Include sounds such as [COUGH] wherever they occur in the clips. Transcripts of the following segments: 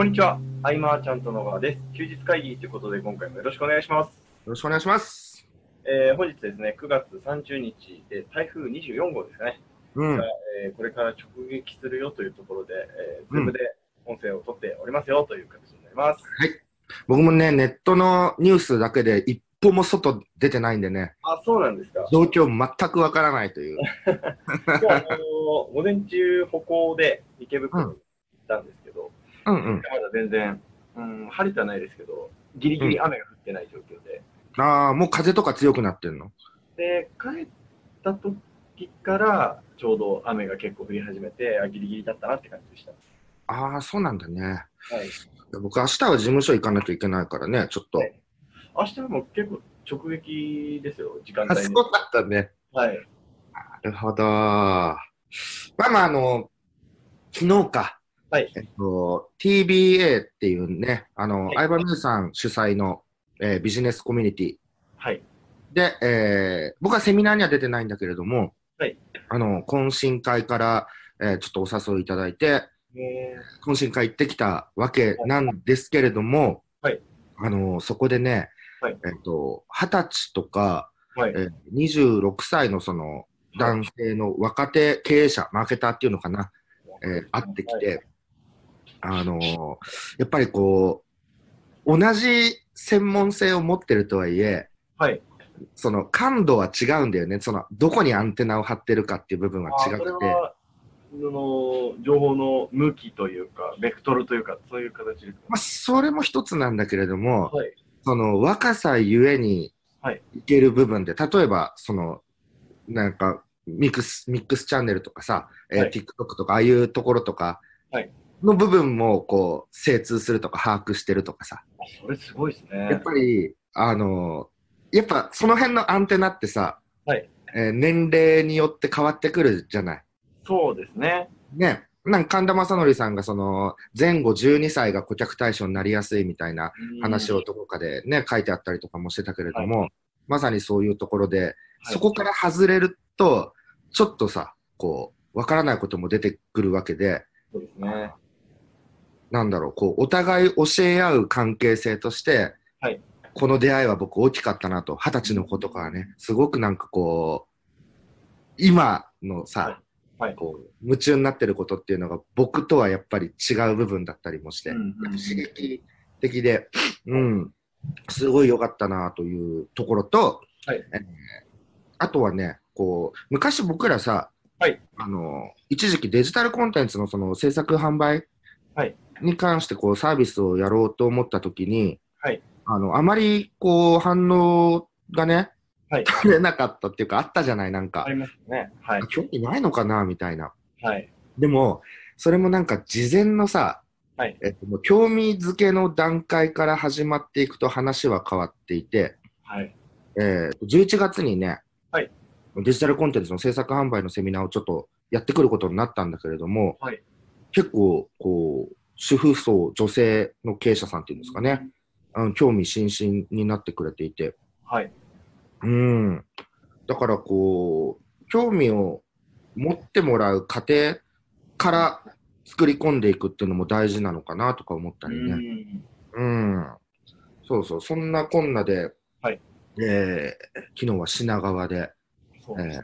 こんにちは。アイマーチャント野川です。休日会議ということで、今回もよろしくお願いします。よろしくお願いします。えー本日ですね、9月30日で台風24号ですかね、うんが。えーこれから直撃するよというところで、えー、 Zoom で音声を取っておりますよという形になります。僕もね、ネットのニュースだけで一歩も外出てないんでね、あ、そうなんですか。状況全くわからないという。[LAUGHS] 今日、あのー午前中歩行で池袋に行ったんですけど、うんうん。まだ全然、うん、晴れてはないですけど、ギリギリ雨が降ってない状況で、ああ、もう風とか強くなってんの？で、帰った時から、ちょうど雨が結構降り始めて、あ、ギリギリだったなって感じでした。ああ、そうなんだね。はい。僕明日は事務所行かなきゃいけないからね、ちょっと。はい明日も結構直撃ですよ、時間あ、帯に。そうだったね。はい。なるほど。まあまあ、あの、昨日か。はい。えっと、TBA っていうね、あの、はい。相葉美優さん主催の、えービジネスコミュニティ。はい。で、えー僕はセミナーには出てないんだけれども、はい。あの、懇親会から、えーちょっとお誘いいただいて、え懇親会行ってきたわけなんですけれども、はい。あの、そこでね、はい。えっと、二十歳とか、ー、はい。えー26歳のその男性の若手経営者、マーケターっていうのかな、えー会ってきて、あのーやっぱりこう、同じ専門性を持ってるとはいえ、はい。その感度は違うんだよね。その、どこにアンテナを張ってるかっていう部分はあ違くて。の、情報の向きというか、ベクトルというか、そういう形ですか？まあ、それも一つなんだけれども、はい。その若さゆえにはいいける部分で、例えば、その、なんか、ミックス、ミックスチャンネルとかさ、えーはい TikTok とか、ああいうところとかはいの部分も、こう、精通するとか、把握してるとかさ、あそれすごいですね。やっぱり、あの、やっぱその辺のアンテナってさ、はいえー年齢によって変わってくるじゃない。そうですね。ね。なんか神田正則さんがその前後12歳が顧客対象になりやすいみたいな話をどこかでね、書いてあったりとかもしてたけれども、まさにそういうところで、そこから外れると、ちょっとさ、こう、わからないことも出てくるわけで、そうですね。なんだろう、こう、お互い教え合う関係性として、はい。この出会いは僕大きかったなと、二十歳の子とかはね、すごくなんかこう、今のさ、はい。こう、夢中になってることっていうのが僕とはやっぱり違う部分だったりもして、うんうんうん。刺激的で、うん、すごい良かったなというところと、はい。えーあとはね、こう、昔僕らさ、はい。あの、一時期デジタルコンテンツのその制作販売はいに関してこうサービスをやろうと思ったときに、はいあの、あまりこう反応がね、はい取れなかったっていうかあったじゃない、なんかあ。りますね。はい。興味ないのかなみたいな。はい。でも、それもなんか事前のさ、はいえっと、興味づけの段階から始まっていくと話は変わっていて、はい。えー、11月にね、はいデジタルコンテンツの制作販売のセミナーをちょっとやってくることになったんだけれども、はい結構、こう、主婦層、女性の経営者さんっていうんですかね、あの興味津々になってくれていて、はい。うん。だからこう、興味を持ってもらう過程から作り込んでいくっていうのも大事なのかなとか思ったりね。うんうん。そうそう、そんなこんなで、はいえー昨日は品川で、ですえ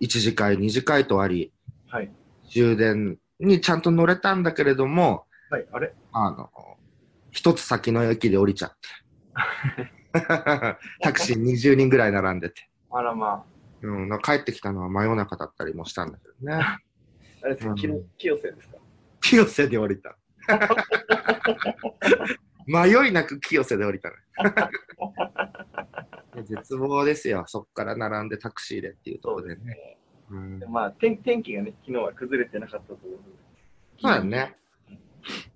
ー、1次会、2次会とあり、はい。充電にちゃんと乗れたんだけれども、はい。あれ？あの、一つ先の駅で降りちゃって。[LAUGHS] タクシー20人ぐらい並んでて。あらまうん、帰ってきたのは真夜中だったりもしたんだけどね。あ。[LAUGHS] あれですか、清瀬ですか？清瀬で降りた。[LAUGHS] 迷いなく清瀬で降りたね。絶望ですよ。そこから並んでタクシーでっていうところでね。うん、でまあ天、天気がね、昨日は崩れてなかったと思う。そうだね。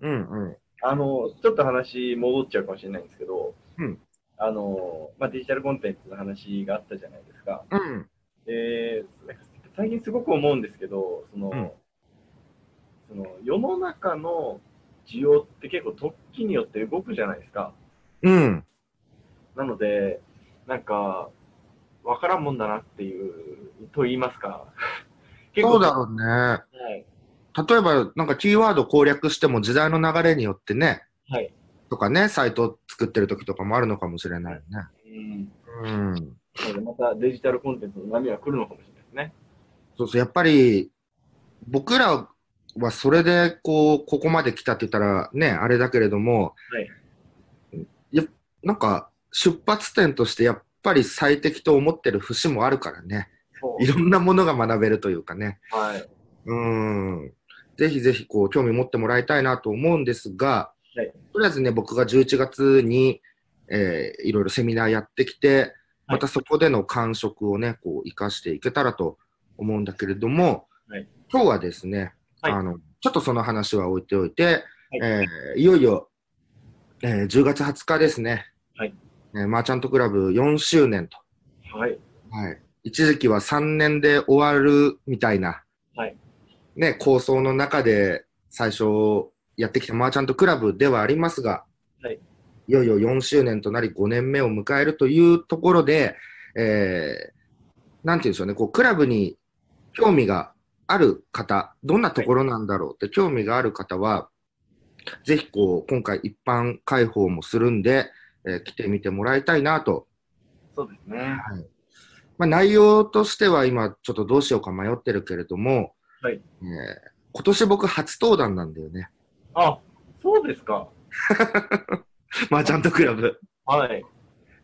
うんうん。あの、ちょっと話戻っちゃうかもしれないんですけど、うんあの、まあ、デジタルコンテンツの話があったじゃないですか。うん。で、最近すごく思うんですけど、その、うんその世の中の需要って結構突起によって動くじゃないですか。うん。なので、なんか、わからんもんだなっていう、と言いますか。[LAUGHS] そうだろうね。はい。例えばなんかキーワード攻略しても時代の流れによってね、はい。とかね、サイト作ってる時とかもあるのかもしれないよね。うん。うん。またデジタルコンテンツの波は来るのかもしれないですね。そうそう、やっぱり、僕らはそれで、こう、ここまで来たって言ったらね、あれだけれども、はい。やなんか、出発点としてやっぱり最適と思ってる節もあるからね。いろんなものが学べるというかね。はい。うん。ぜひぜひ、こう、興味持ってもらいたいなと思うんですが、はい。とりあえずね、僕が11月に、えーいろいろセミナーやってきて、またそこでの感触をね、こう、活かしていけたらと思うんだけれども、はい。今日はですね、はい。あの、ちょっとその話は置いておいて、はい。えーいよいよ、えー10月20日ですね、はい。えーマーチャントクラブ4周年と、はい。はい、一時期は3年で終わるみたいな、はいね、構想の中で最初やってきたマーチャントクラブではありますが、はい。いよいよ4周年となり5年目を迎えるというところで、えーなんて言うんでしょうね、こうクラブに興味がある方、どんなところなんだろう？って興味がある方は、ぜひこう今回一般開放もするんで、えー来てみてもらいたいなと。そうですね。はい。まあ、内容としては今ちょっとどうしようか迷ってるけれども、はいえー今年僕初登壇なんだよね。あ、そうですか。マーチャントクラブ。はい。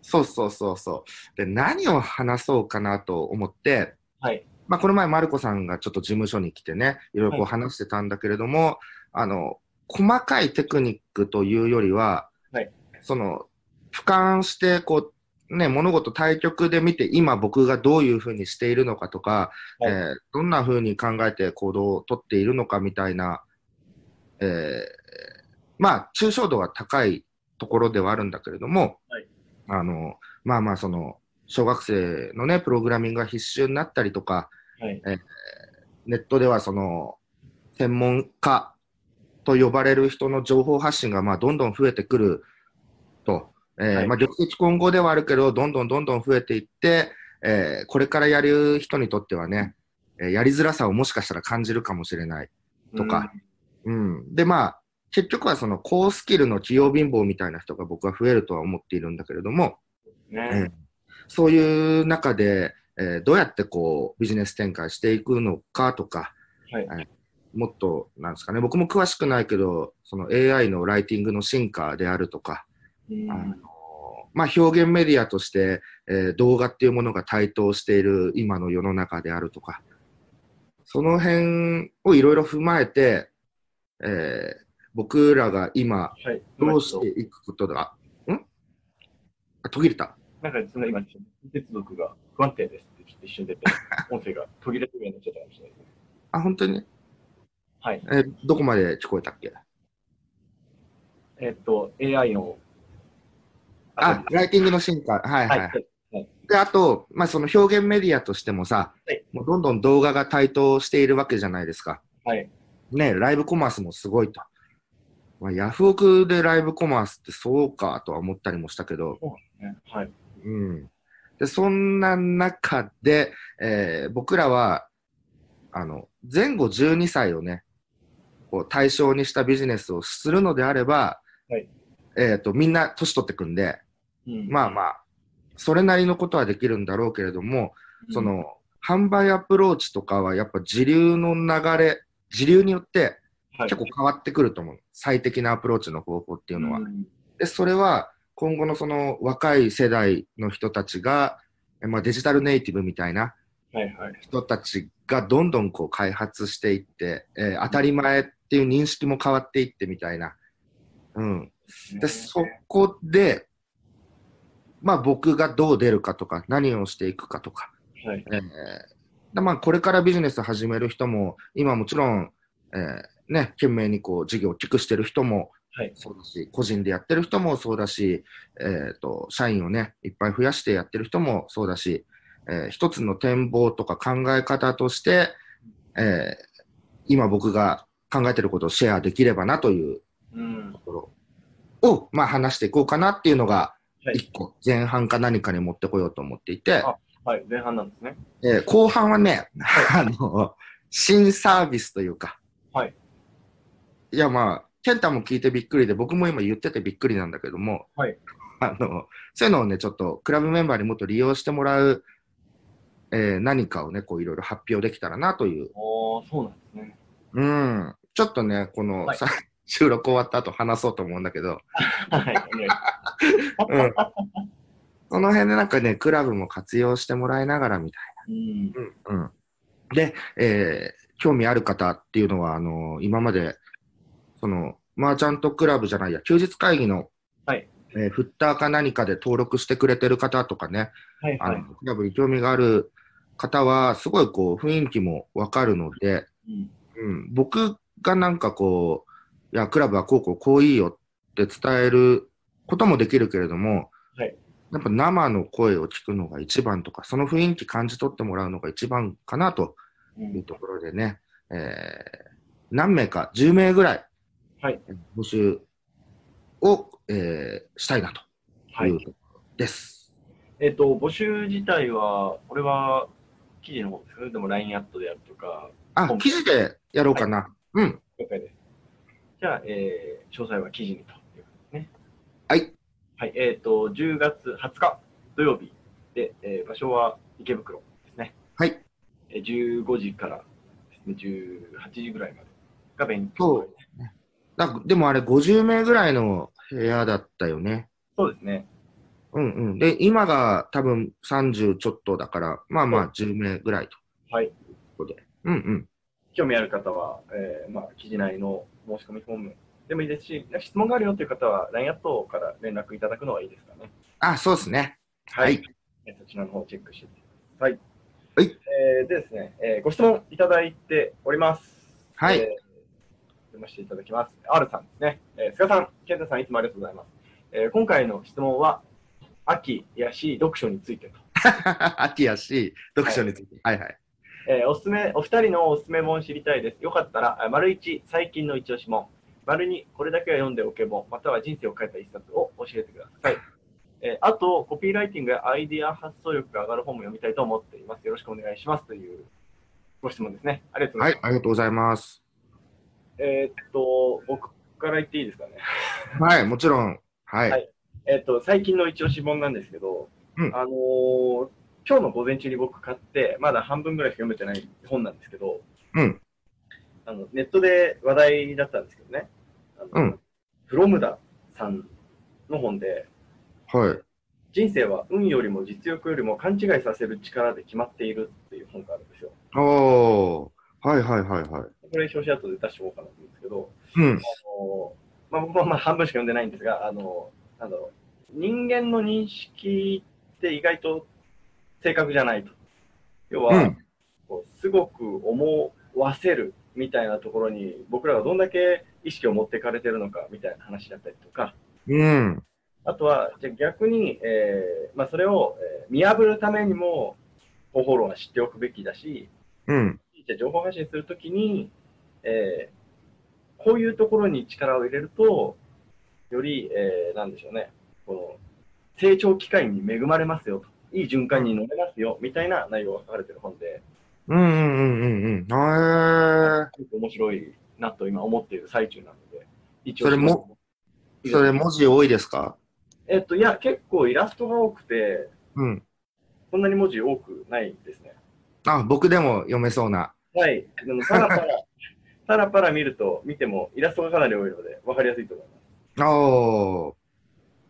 そうそうそうそう。で、何を話そうかなと思って、はい。まあ、この前、マルコさんがちょっと事務所に来てね、いろいろこうはい話してたんだけれども、あの、細かいテクニックというよりは、はいその、俯瞰して、こう、ね、物事対局で見て、今僕がどういうふうにしているのかとか、はいえーどんなふうに考えて行動をとっているのかみたいな、えーまあ、抽象度が高いところではあるんだけれども、はいあの、まあまあ、その、小学生のね、プログラミングが必修になったりとか、はい。ネットではその、専門家と呼ばれる人の情報発信がまあどんどん増えてくると、えーはいまあ、玉石混合ではあるけど、どんどんどんどん増えていって、えーこれからやる人にとってはね、えーやりづらさをもしかしたら感じるかもしれない。とかうん、で、まあ、結局はその高スキルの器用貧乏みたいな人が僕は増えるとは思っているんだけれども、うん。ね。うんそういう中で、えーどうやってこうビジネス展開していくのかとか、はい。もっと、なんですかね、僕も詳しくないけど、その AI のライティングの進化であるとか、うんあのまあ、表現メディアとして、えー動画っていうものが台頭している今の世の中であるとか、その辺をいろいろ踏まえて、えー僕らが今、はい。どうしていくことが、ん？あ途切れた。なんか、その今、接続が不安定ですってちょっと一瞬出て、[LAUGHS] 音声が途切れるようになっちゃったかもしれないです。あ、本当に？はい。えーどこまで聞こえたっけ？えっと、AI の、あ、ライティングの進化。はいは。はいい。で、あと、まあ、その表現メディアとしてもさ、はいもうどんどん動画が台頭しているわけじゃないですか。はい。ね、ライブコマースもすごいと。まあ、ヤフオクでライブコマースってそうかとは思ったりもしたけど、ねはい。うん。で、そんな中で、えー僕らは、あの、前後12歳をね、こう対象にしたビジネスをするのであれば、はいえっ、と、みんな年取ってくんで、うんまあまあ、それなりのことはできるんだろうけれども、そ、の、販売アプローチとかはやっぱ時流の流れ、時流によってはい結構変わってくると思う。最適なアプローチの方法っていうのは。んで、それは今後のその若い世代の人たちが、えまあ、デジタルネイティブみたいなはいはい。人たちがどんどんこう開発していって、えー当たり前っていう認識も変わっていってみたいな。うん。で、そこで、まあ僕がどう出るかとか、何をしていくかとか、はい。えーでまあこれからビジネス始める人も、今もちろん、えーね、懸命にこう事業を大きくしてる人もはい。そうだし、個人でやってる人もそうだし、えーと、社員をね、いっぱい増やしてやってる人もそうだし、えー一つの展望とか考え方として、えー今僕が考えてることをシェアできればなといううんと。ころを、まあ、話していこうかなっていうのが、はい一個前半か何かに持ってこようと思っていて、あはい。前半なんですね。えー後半はね、[LAUGHS] あの、新サービスというか、はい。いやまあ、健太も聞いてびっくりで、僕も今言っててびっくりなんだけども、はい。あの、そういうのをね、ちょっとクラブメンバーにもっと利用してもらう、えー何かをね、こういろいろ発表できたらなという。おー、そうなんですね。うん。ちょっとね、この、はいさ収録終わった後話そうと思うんだけど、はい。うん。その辺でなんかね、クラブも活用してもらいながらみたいます。うん。な。うん。で、えー興味ある方っていうのは、あの今まで、その、マーチャントクラブじゃないや、休日会議の、はい。えーフッターか何かで登録してくれてる方とかね、はい。はい。あの、クラブに興味がある方は、すごいこう、雰囲気もわかるので、うん。うん、僕がなんかこう、いや、クラブはこうこうこういいよって伝えることもできるけれども、はいやっぱ生の声を聞くのが一番とか、その雰囲気感じ取ってもらうのが一番かなとう。いうんところでね、えー何名か、10名ぐらいはい。募集を、えーしたいなとはいいう。ところです。えっ、と、募集自体は、これは記事の方ですかね。でも LINE アットでやるとか、あ本、記事でやろうかな。うん。了解です。じゃあ、えー詳細は記事にということですね。はい。はい。えっ、と、10月20日土曜日で、えー場所は池袋ですね。はい。えー15時からですね、18時ぐらいまでが勉強会です。だでもあれ50名ぐらいの部屋だったよね。そうですね。うんうん。で、今が多分30ちょっとだから、まあまあ10名ぐらいとはい。いうことで。うんうん。興味ある方は、えーまあ、記事内の申し込みフォームでもいいですし、質問があるよという方は LINE アットから連絡いただくのはいいですかね。あ、そうですね。ははいい。えそちらの方をチェックしてみてください。はい。えーでですね、えーご質問いただいております。はいえー読ませていただきます。R さんですね。えー、菅さん、健太さん、いつもありがとうございます。えー今回の質問は、秋やし読書についてと。[LAUGHS] 秋やし、読書について。はいはい。えーおすすめ、お二人のおすすめ本知りたいです。よかったら、あ丸一、最近の一押し本。丸二、これだけは読んでおけ本、または人生を変えた一冊を教えてください。えーあと、コピーライティングやアイディア発想力が上がる本も読みたいと思っています。よろしくお願いします。というご質問ですね。ありがとうござはいい、ます。ありがとうございます。えーっと、僕から言っていいですかね。はい、もちろん。はい。はいえーっと、最近の一押し本なんですけど、うんあのー今日の午前中に僕買って、まだ半分ぐらいしか読めてない本なんですけど、うんあのネットで話題だったんですけどね、あのうんフロムダさんの本で、はい。人生は運よりも実力よりも勘違いさせる力で決まっているっていう本があるんですよ。おー。はいはいはいはい。これ、表紙後で出しておこうかなと思うんですけど、うん。あのまあ、僕はまあ半分しか読んでないんですが、あのなんだろう人間の認識って意外と正確じゃないと。要は、うん。すごく思わせるみたいなところに僕らがどんだけ意識を持っていかれてるのかみたいな話だったりとか、うん。あとはじゃあ逆に、えーまあ、それを、えー見破るためにも方法論は知っておくべきだし、うん。じゃあ情報発信するときに、えーこういうところに力を入れると、より、えーなんでしょうね、この成長機会に恵まれますよと、いい循環に乗れますよ、みたいな内容が書かれてる本で、うんうんうんうんうん。へすごく面白いなと今思っている最中なので、一それも、ー。それ文字多いですか？えっと、いや、結構イラストが多くて、うん。そんなに文字多くないですね。あ、僕でも読めそうな。はい。でも、パラパラ、[LAUGHS] パラパラ見ると、見ても、イラストがかなり多いので、わかりやすいと思います。おー。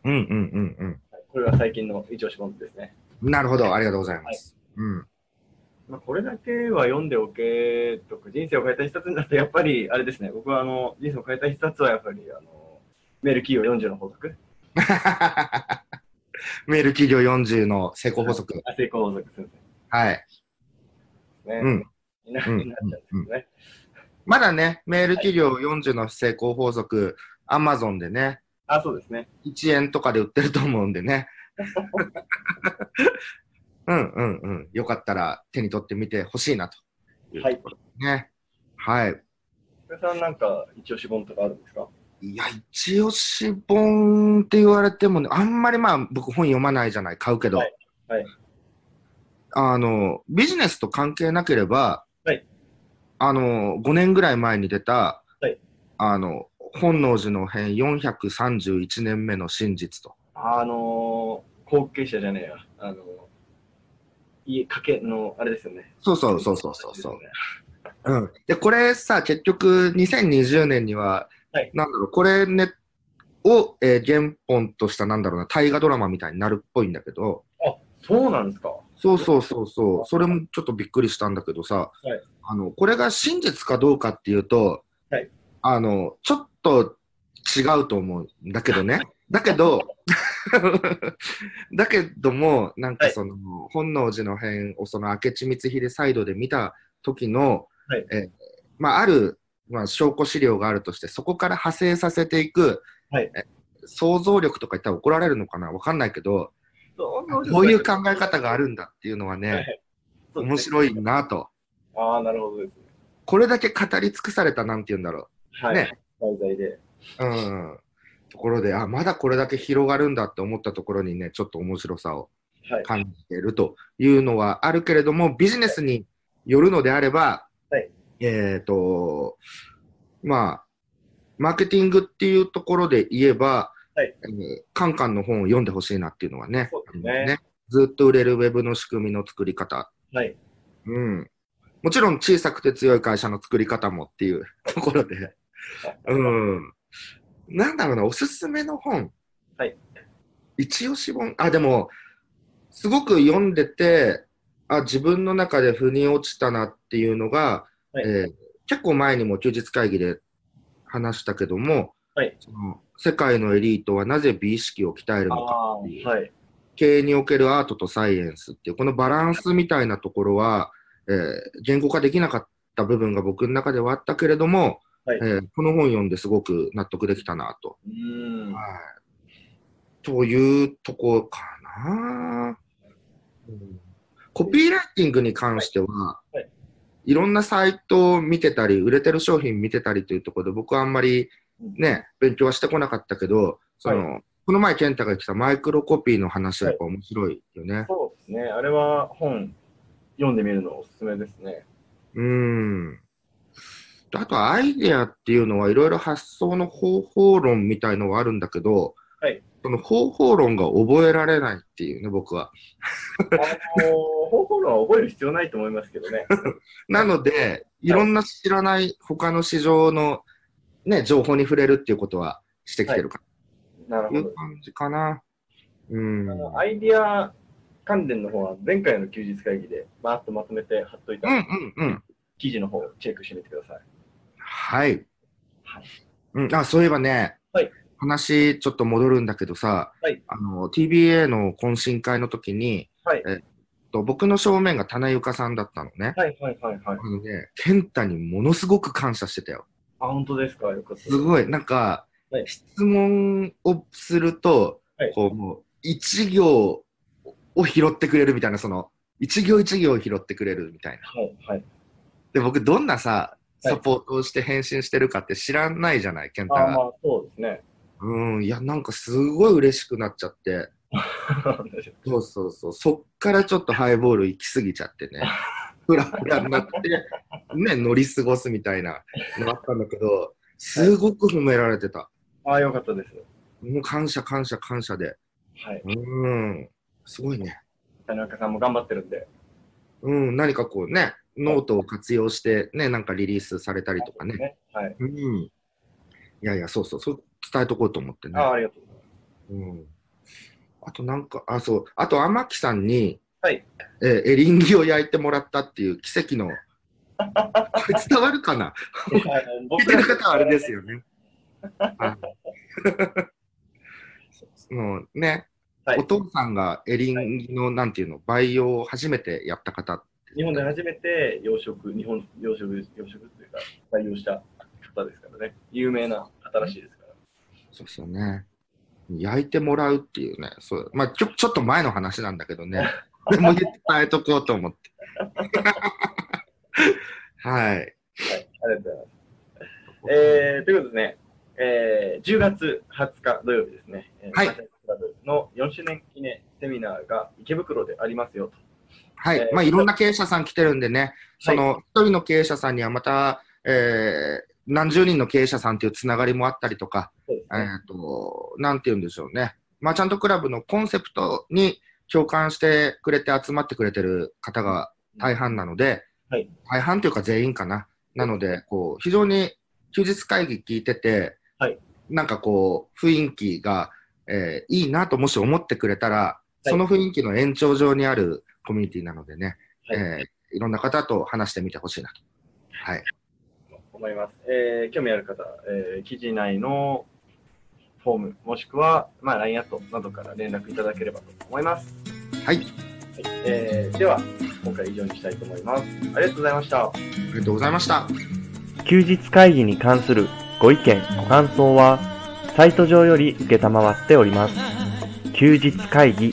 うんうんうんうん。はい、これは最近の一押し本ですね。なるほど、ありがとうございます。うん。まあ、これだけは読んでおけとか、人生を変えた一冊になると、やっぱり、あれですね、僕はあの人生を変えた一冊は、やっぱり、あのメール企業40の法則、メール企業40の成功法則。あ成功法則 [LAUGHS] 先はい。生ね。うん。になうんになっちゃうんですけどね。まだね、メール企業40の成功法則、アマゾンでね、あ、そうですね。1円とかで売ってると思うんでね。[LAUGHS] うんうんうん。よかったら手に取ってみてほしいなというところですね。はい。福田さん、なんか、一押し本とかあるんですか？いや、一押し本って言われてもね、あんまりまあ僕本読まないじゃない、買うけど。はいはいあの、ビジネスと関係なければ、はいあの、5年ぐらい前に出た、はいあの、本能寺の変431年目の真実と。あのー、後継者じゃねえや。あのー、家、家系の、あれですよね。そうそうそうそうそううん。で、これさ、結局、2020年には、はいなんだろう、これね、を、えー原本とした、なんだろうな、大河ドラマみたいになるっぽいんだけど、あ、そうなんですか。そうそうそうそう、それもちょっとびっくりしたんだけどさ、はいあの、これが真実かどうかっていうと、はいあの、ちょっと違うと思うんだけどね。だけど、[LAUGHS] だけども、なんかその、本能寺の変をその明智光秀サイドで見た時の、はいえーまあ、ある、まあ、証拠資料があるとして、そこから派生させていく、はいえ想像力とか言ったら怒られるのかな？わかんないけど、こういう考え方があるんだっていうのはね、面い。白いなと。ああ、なるほどですね。これだけ語り尽くされた、なんて言うんだろはい。ね題材で。う。うん。ところで、あ、まだこれだけ広がるんだって思ったところにね、ちょっと面白さをはい。感じているというのはあるけれども、ビジネスによるのであれば、はいえっ、と、まあ、マーケティングっていうところで言えば、はいえーカンカンの本を読んでほしいなっていうのはねそうですねずっと売れるウェブの仕組みの作り方、はい。うん。もちろん小さくて強い会社の作り方もっていうところで、うん。なんだろうな、おすすめの本。はい。一押し本。あ、でも、すごく読んでて、あ、自分の中で腑に落ちたなっていうのが、はいえー結構前にも休日会議で話したけども、はいその世界のエリートはなぜ美意識を鍛えるのかっていうはい。経営におけるアートとサイエンスっていう、このバランスみたいなところは、えー言語化できなかった部分が僕の中ではあったけれども、はいえーこの本読んですごく納得できたなと。うーん。はい、というとこかな、うんコピーライティングに関しては、はいはいいろんなサイトを見てたり、売れてる商品見てたりというところで、僕はあんまりね、勉強はしてこなかったけど、その、この前、健太が言ってたマイクロコピーの話はやっぱ面白いよね。そうですね。あれは本読んでみるのおすすめですね。うーん。であと、アイデアっていうのはいろいろ発想の方法論みたいのはあるんだけど、はいその方法論が覚えられないっていうね、僕は。あのー方法論は覚える必要ないと思いますけどね。[LAUGHS] なので、いろんな知らない他の市場の、ね、情報に触れるっていうことはしてきてるかなるほどという。感じかな。うん。アイディア関連の方は前回の休日会議でバーッとまとめて貼っといたうんうんうん。記事の方をチェックしてみてください。はい。はいうん、あ、そういえばね、はい話ちょっと戻るんだけどさ、はいあの、TBA の懇親会の時に、はいえっと、僕の正面が棚ゆかさんだったのね。はいはいはいはい。あのね、健太にものすごく感謝してたよ。あ、本当ですか？よかったです。すごい、なんか、はい質問をすると、はいこう、もう、一行を拾ってくれるみたいな、その、一行一行を拾ってくれるみたいな。はいはい。で、僕、どんなさ、はいサポートをして返信してるかって知らないじゃない、健太あ、が。まあそうですね。うん、いや、なんかすごい嬉しくなっちゃって、[LAUGHS] そうそうそう、そっからちょっとハイボール行き過ぎちゃってね、ふらふらになって、ね、乗り過ごすみたいなのあったんだけど、すごく褒められてた。あ、よかったです。もう感謝、感謝、感謝で。はい。うん、すごいね。田中さんも頑張ってるんで。うん、何かこうね、ノートを活用して、ね、なんかリリースされたりとかね。ね。はい。うん。いやいや、そうそう、そう伝えとこうと思ってね。あ、ありがとうございます。うん。あとなんか、あ、そう、あと天木さんに、はい。えーエリンギを焼いてもらったっていう奇跡の、[LAUGHS] これ伝わるかな？聞いてる方はあれですよね。[LAUGHS] [LAUGHS] のね、はいお父さんがエリンギの、なんていうの、培養を初めてやった方。日本で初めて養殖、日本養殖、養殖というか、採用した方ですからね。有名な方らしいですから。そうですよね。焼いてもらうっていうね、そうまあちょちょっと前の話なんだけどね、[LAUGHS] でも伝えとこうと思って。[LAUGHS] はい。はい、ありがとうございます。えー、ということでね、えー、10月20日土曜日ですね、えーはいの4周年記念セミナーが池袋でありますよはい。えーまあ、いろんな経営者さん来てるんでね、その、一人の経営者さんにはまた、えー、何十人の経営者さんというつながりもあったりとか、ね。っ、と、なんて言うんでしょうね。マーチャントクラブのコンセプトに共感してくれて集まってくれてる方が大半なので、はい大半というか全員かな。なので、こう、非常に休日会議聞いてて、はいなんかこう、雰囲気が、えーいいなともし思ってくれたら、いその雰囲気の延長上にあるコミュニティなのでね、はいえーいろんな方と話してみてほしいなと。はい。思います。えー興味ある方、えー記事内のフォーム、もしくは、まあ、LINE アットなどから連絡いただければと思います。はい。はいえーでは、今回以上にしたいと思います。ありがとうございました。ありがとうございました。休日会議に関するご意見、ご感想は、サイト上より受けたまわっております。休日会議